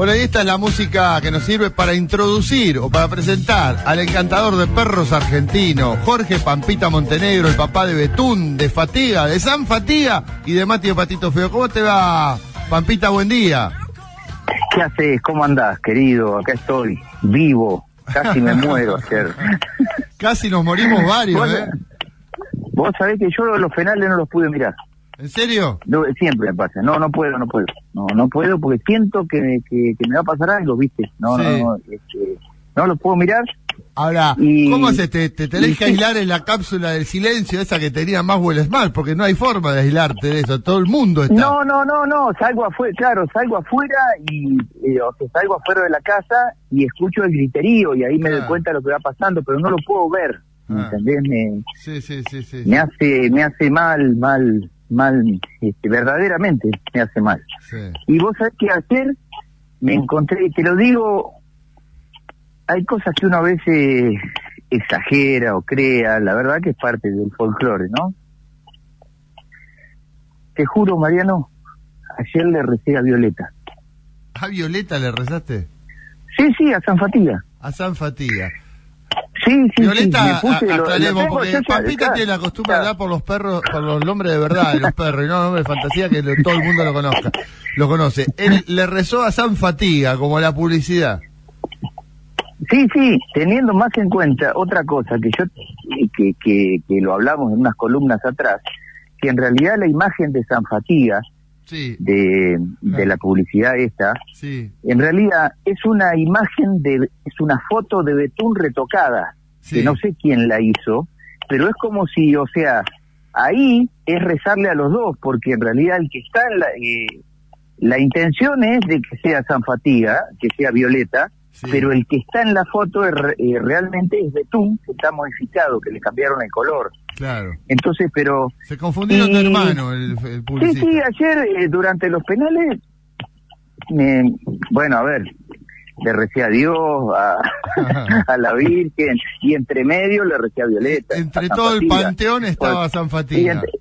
Bueno, y esta es la música que nos sirve para introducir o para presentar al encantador de perros argentino, Jorge Pampita Montenegro, el papá de Betún, de Fatiga, de San Fatiga y de Matio Patito Feo. ¿Cómo te va, Pampita? Buen día. ¿Qué haces? ¿Cómo andás, querido? Acá estoy, vivo. Casi me muero ayer. Casi nos morimos varios, ¿eh? Vos sabés que yo los penales no los pude mirar. ¿En serio? No, siempre me pasa. No, no puedo, no puedo. No, no puedo porque siento que, que, que me va a pasar algo, ¿viste? No, Sí. no, no. este, no los puedo mirar. Ahora, Y- ¿cómo haces? Te, te tenés y que aislar en la cápsula del silencio, esa que tenía más Smart, porque no hay forma de aislarte de eso. Todo el mundo está. No, no, no, no. Salgo afuera, claro, salgo afuera y, eh, o sea, salgo afuera de la casa y escucho el griterío y ahí me doy Claro. cuenta de lo que va pasando, pero no lo puedo ver. ¿me Ah. ¿Entendés? Me, Sí, sí, sí, sí. me hace me hace mal mal mal este, verdaderamente me hace mal sí. y vos sabés que ayer me encontré te lo digo hay cosas que uno a veces exagera o crea la verdad que es parte del folclore no te juro Mariano ayer le recé a Violeta ¿A Violeta le rezaste? sí sí a San Fatiga A San Fatiga. Sí sí Violeta, sí, me aclaremos, porque yo ya- Pampita ya- tiene la costumbre de hablar por los perros, por los nombres de verdad de los perros, y no nombres de fantasía que lo- todo el mundo lo conozca, lo conoce. Él le rezó a San Fatiga, como la publicidad. Sí, sí, teniendo más en cuenta otra cosa que yo que, que, que lo hablamos en unas columnas atrás, que en realidad la imagen de San Fatiga Sí, de, de la publicidad esta, sí, en realidad es una imagen de es una foto de Betún retocada, sí. que no sé quién la hizo, pero es como si, o sea, ahí es rezarle a los dos, porque en realidad el que está en la eh, la intención es de que sea San Fatiga, que sea Violeta, sí. pero el que está en la foto es eh, realmente es Betún, que está modificado, que le cambiaron el color. Claro. Entonces, pero... Se confundieron Y- de hermano el, el Sí, publicista. sí, ayer eh, durante los penales, me- bueno, a ver, le recé a Dios, a, a la Virgen, y entre medio le recé a Violeta. Entre a todo el panteón estaba San entre-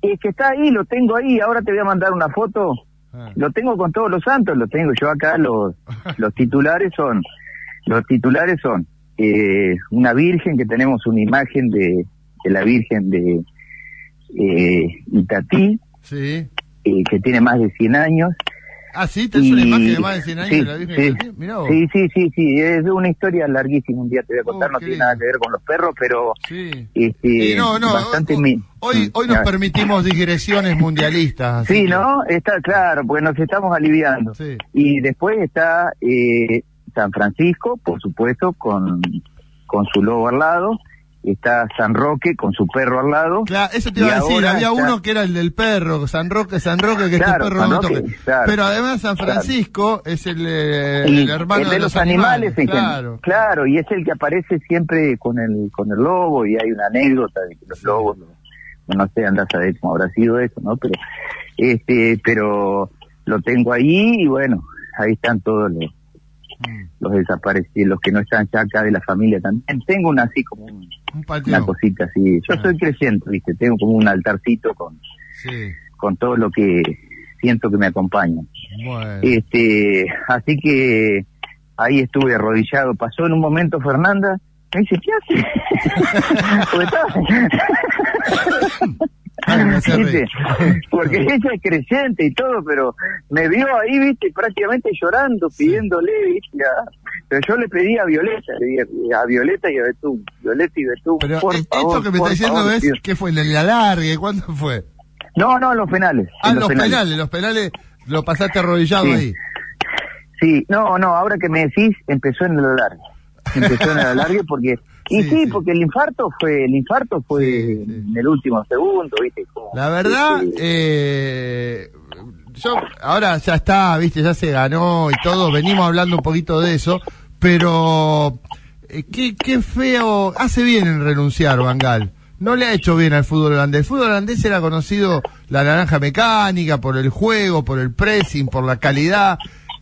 y es que está ahí, lo tengo ahí, ahora te voy a mandar una foto. Ah. Lo tengo con todos los santos, lo tengo yo acá, los, los titulares son, los titulares son eh, una virgen, que tenemos una imagen de, de la virgen de eh, Itatí, Sí. eh, que tiene más de 100 años. Ah, sí, tenés una Y- imagen de más de 100 años sí, de la Virgen sí, vos. sí, sí, sí, sí, es una historia larguísima, un día te voy a contar, Oh, no qué tiene lindo. nada que ver con los perros, pero Sí. este, Y no, no, bastante... hoy, hoy, hoy nos Ah, permitimos digresiones mundialistas. así Sí, que- ¿no? Está claro, porque nos estamos aliviando. Sí. Y después está eh, San Francisco, por supuesto, con, con su lobo al lado. Está San Roque con su perro al lado. Claro, eso te iba a decir, había está- uno que era el del perro, San Roque, San Roque, que Claro, este perro no toque. claro. Pero además San Claro. Francisco es el, eh, el hermano el de, los animales. claro. claro, y es el que aparece siempre con el con el lobo y hay una anécdota de que los lobos, no, no sé, andás a ver cómo habrá sido eso, ¿no? Pero este, pero lo tengo ahí y bueno, ahí están todos los, Mm, los desaparecidos, los que no están ya acá de la familia también. Tengo una así como un- Un una cosita así. Yo Ah. soy creciente, ¿viste? Tengo como un altarcito con, Sí, con todo lo que siento que me acompaña. bueno. Este, así que ahí estuve arrodillado. Pasó en un momento Fernanda, me dice, ¿qué haces? Reír. Porque ella es creyente y todo, pero me vio ahí, viste, prácticamente llorando, pidiéndole, viste, a- pero yo le pedí a Violeta, a Violeta y a Betún, Violeta y Betún, Pero por favor, esto que me está diciendo favor, es, tío. ¿qué fue? ¿En la largue? ¿Cuándo fue? No, no, los penales. Ah, en los penales. los penales lo pasaste arrodillado Sí. ahí. Sí, no, no, ahora que me decís, empezó en el alargue. Empezó en el alargue porque Y sí, porque el infarto fue, el infarto fue en el último segundo, ¿viste? la verdad, eh, yo, ahora ya está, ¿viste? Ya se ganó y todo, venimos hablando un poquito de eso, pero eh, qué, qué feo, hace bien en renunciar, Bangal. No le ha hecho bien al fútbol holandés. El fútbol holandés era conocido la naranja mecánica por el juego, por el pressing, por la calidad.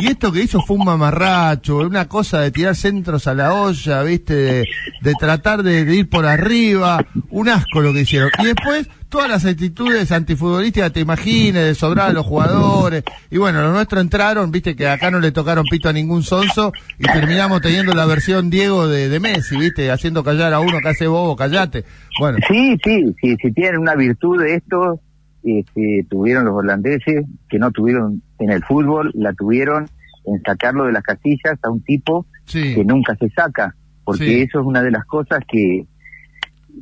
Y esto que hizo fue un mamarracho, una cosa de tirar centros a la olla, viste, de, tratar de, ir por arriba, un asco lo que hicieron. Y después, todas las actitudes antifutbolísticas, te imagines, de sobrar a los jugadores. Y bueno, los nuestros entraron, viste, que acá no le tocaron pito a ningún sonso y terminamos teniendo la versión Diego de, Messi, viste, haciendo callar a uno que hace bobo, callate. Bueno. Sí, sí, sí, si tienen una virtud de esto, este, tuvieron los holandeses, que no tuvieron en el fútbol, la tuvieron en sacarlo de las casillas a un tipo que nunca se saca, porque eso es una de las cosas que,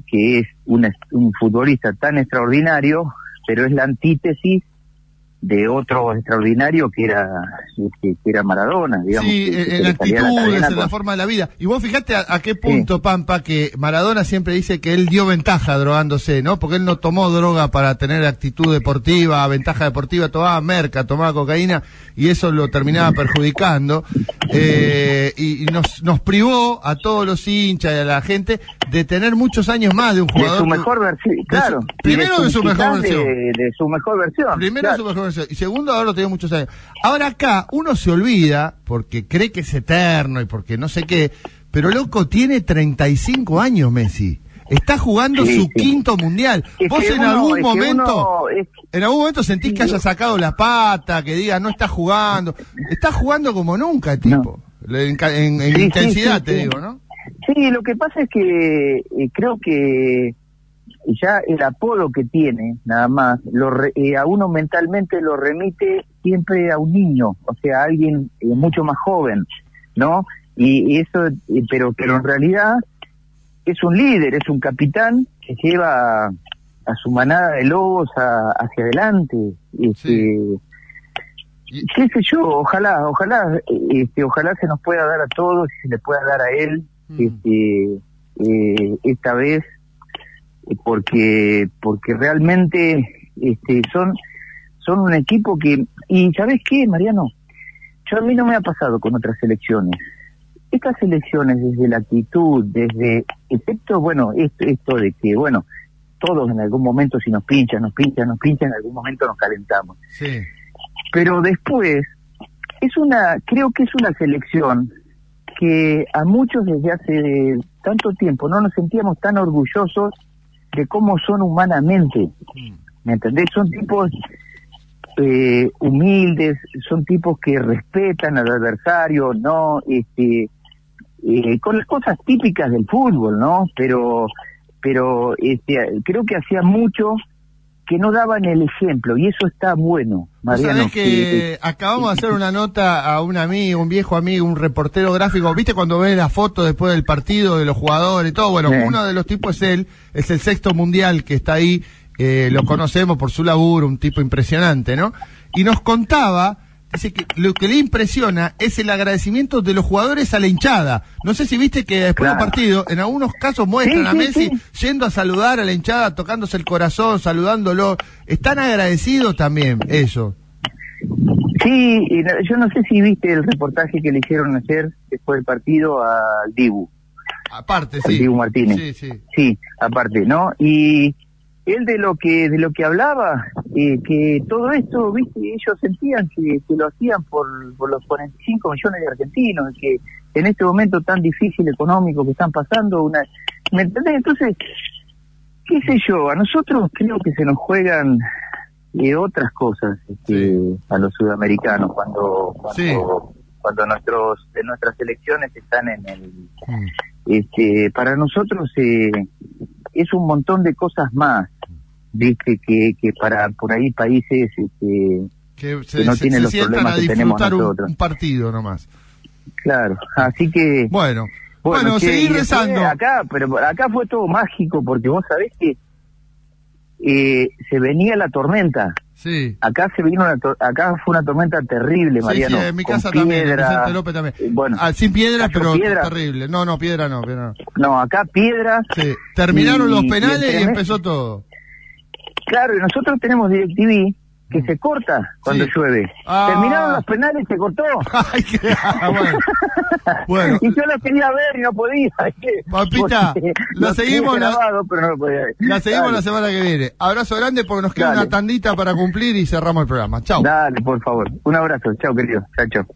que es un, un futbolista tan extraordinario, pero es la antítesis de otro extraordinario que era que, era Maradona, digamos. Sí, en la actitud, en la forma de la vida. Y vos fijate a, qué punto, Pampa, que Maradona siempre dice que él dio ventaja drogándose, ¿no? Porque él no tomó droga para tener actitud deportiva, ventaja deportiva, tomaba merca, tomaba cocaína, y eso lo terminaba perjudicando. Eh, y, nos, nos privó a todos los hinchas y a la gente de tener muchos años más de un jugador. De su mejor versión, claro. primero de su, mejor versión. De, su mejor versión. Primero de su mejor versión y segundo, ahora lo tengo muchos años. Ahora acá uno se olvida, porque cree que es eterno y porque no sé qué, pero loco, tiene 35 años Messi. Está jugando su quinto mundial. Vos en algún momento, en algún momento sentís que haya sacado la pata, que diga no está jugando. Está jugando como nunca el tipo. En, intensidad te digo, ¿no? Sí, lo que pasa es que eh, creo que ya el apodo que tiene, nada más, lo eh, a uno mentalmente lo remite siempre a un niño, o sea, a alguien eh, mucho más joven, ¿no? Y, eso, eh, pero, pero en realidad es un líder, es un capitán que lleva a, su manada de lobos hacia adelante. Este, qué sé yo, ojalá, ojalá, este, ojalá se nos pueda dar a todos y se le pueda dar a él, mm. este, esta vez porque porque realmente este son son un equipo que y sabes qué Mariano yo a mí no me ha pasado con otras selecciones. Estas selecciones desde la actitud desde excepto bueno esto, esto de que bueno todos en algún momento si nos pinchan nos pinchan nos pinchan en algún momento nos calentamos. Sí. pero después es una creo que es una selección que a muchos desde hace tanto tiempo no nos sentíamos tan orgullosos de cómo son humanamente. ¿Me entendés? Son tipos eh, humildes, son tipos que respetan al adversario, ¿no? Este, eh, con las cosas típicas del fútbol, ¿no? Pero, pero este, creo que hacía mucho que no daban el ejemplo y eso está bueno. Mariano, sabés que, acabamos de hacer una nota a un amigo, un viejo amigo, un reportero gráfico. ¿Viste cuando ves la foto después del partido de los jugadores y todo? Bueno, uno de los tipos es él, es el sexto mundial que está ahí, eh, lo conocemos por su laburo, un tipo impresionante, ¿no? Y nos contaba Dice que lo que le impresiona es el agradecimiento de los jugadores a la hinchada. No sé si viste que después del partido, en algunos casos muestran a Messi yendo a saludar a la hinchada, tocándose el corazón, saludándolo. Están agradecidos también ellos. Sí, yo no sé si viste el reportaje que le hicieron ayer después del partido al Dibu. Aparte, sí. Dibu Martínez. Sí, sí. Sí, aparte, ¿no? Y él de lo que de lo que hablaba eh, que todo esto viste ellos sentían que, lo hacían por, por, los 45 millones de argentinos que en este momento tan difícil económico que están pasando una me entendés entonces qué sé yo a nosotros creo que se nos juegan eh, otras cosas este, a los sudamericanos cuando cuando, cuando nuestros nuestras elecciones están en el mm. este para nosotros eh, es un montón de cosas más viste que, que para por ahí países este, que, no tienen los problemas que tenemos nosotros. Un, partido nomás. Claro, así que bueno, bueno, seguir rezando. Acá, pero acá fue todo mágico porque vos sabés que eh, se venía la tormenta Sí. Acá se vino una to- acá fue una tormenta terrible, Sí, Mariano. sí, en mi con casa también, en piedra. Vicente López también. Eh, Bueno, Ah, sin piedras, pero piedra. terrible. No, no, piedra no, piedra no. no, acá piedras. Sí. Terminaron Y- los y penales y, entre- empezó todo. Claro, y nosotros tenemos DirecTV que se corta cuando Sí. llueve. Ah. Terminaron los penales y se cortó. Ay, qué ah, bueno. Bueno. y yo lo quería ver y no podía. Papita, la seguimos la- grabado, pero no lo podía ver. La seguimos Dale. la semana que viene. Abrazo grande porque nos queda Dale. una tandita para cumplir y cerramos el programa. Chau. Dale, por favor. Un abrazo. Chao, querido. Chao, chao.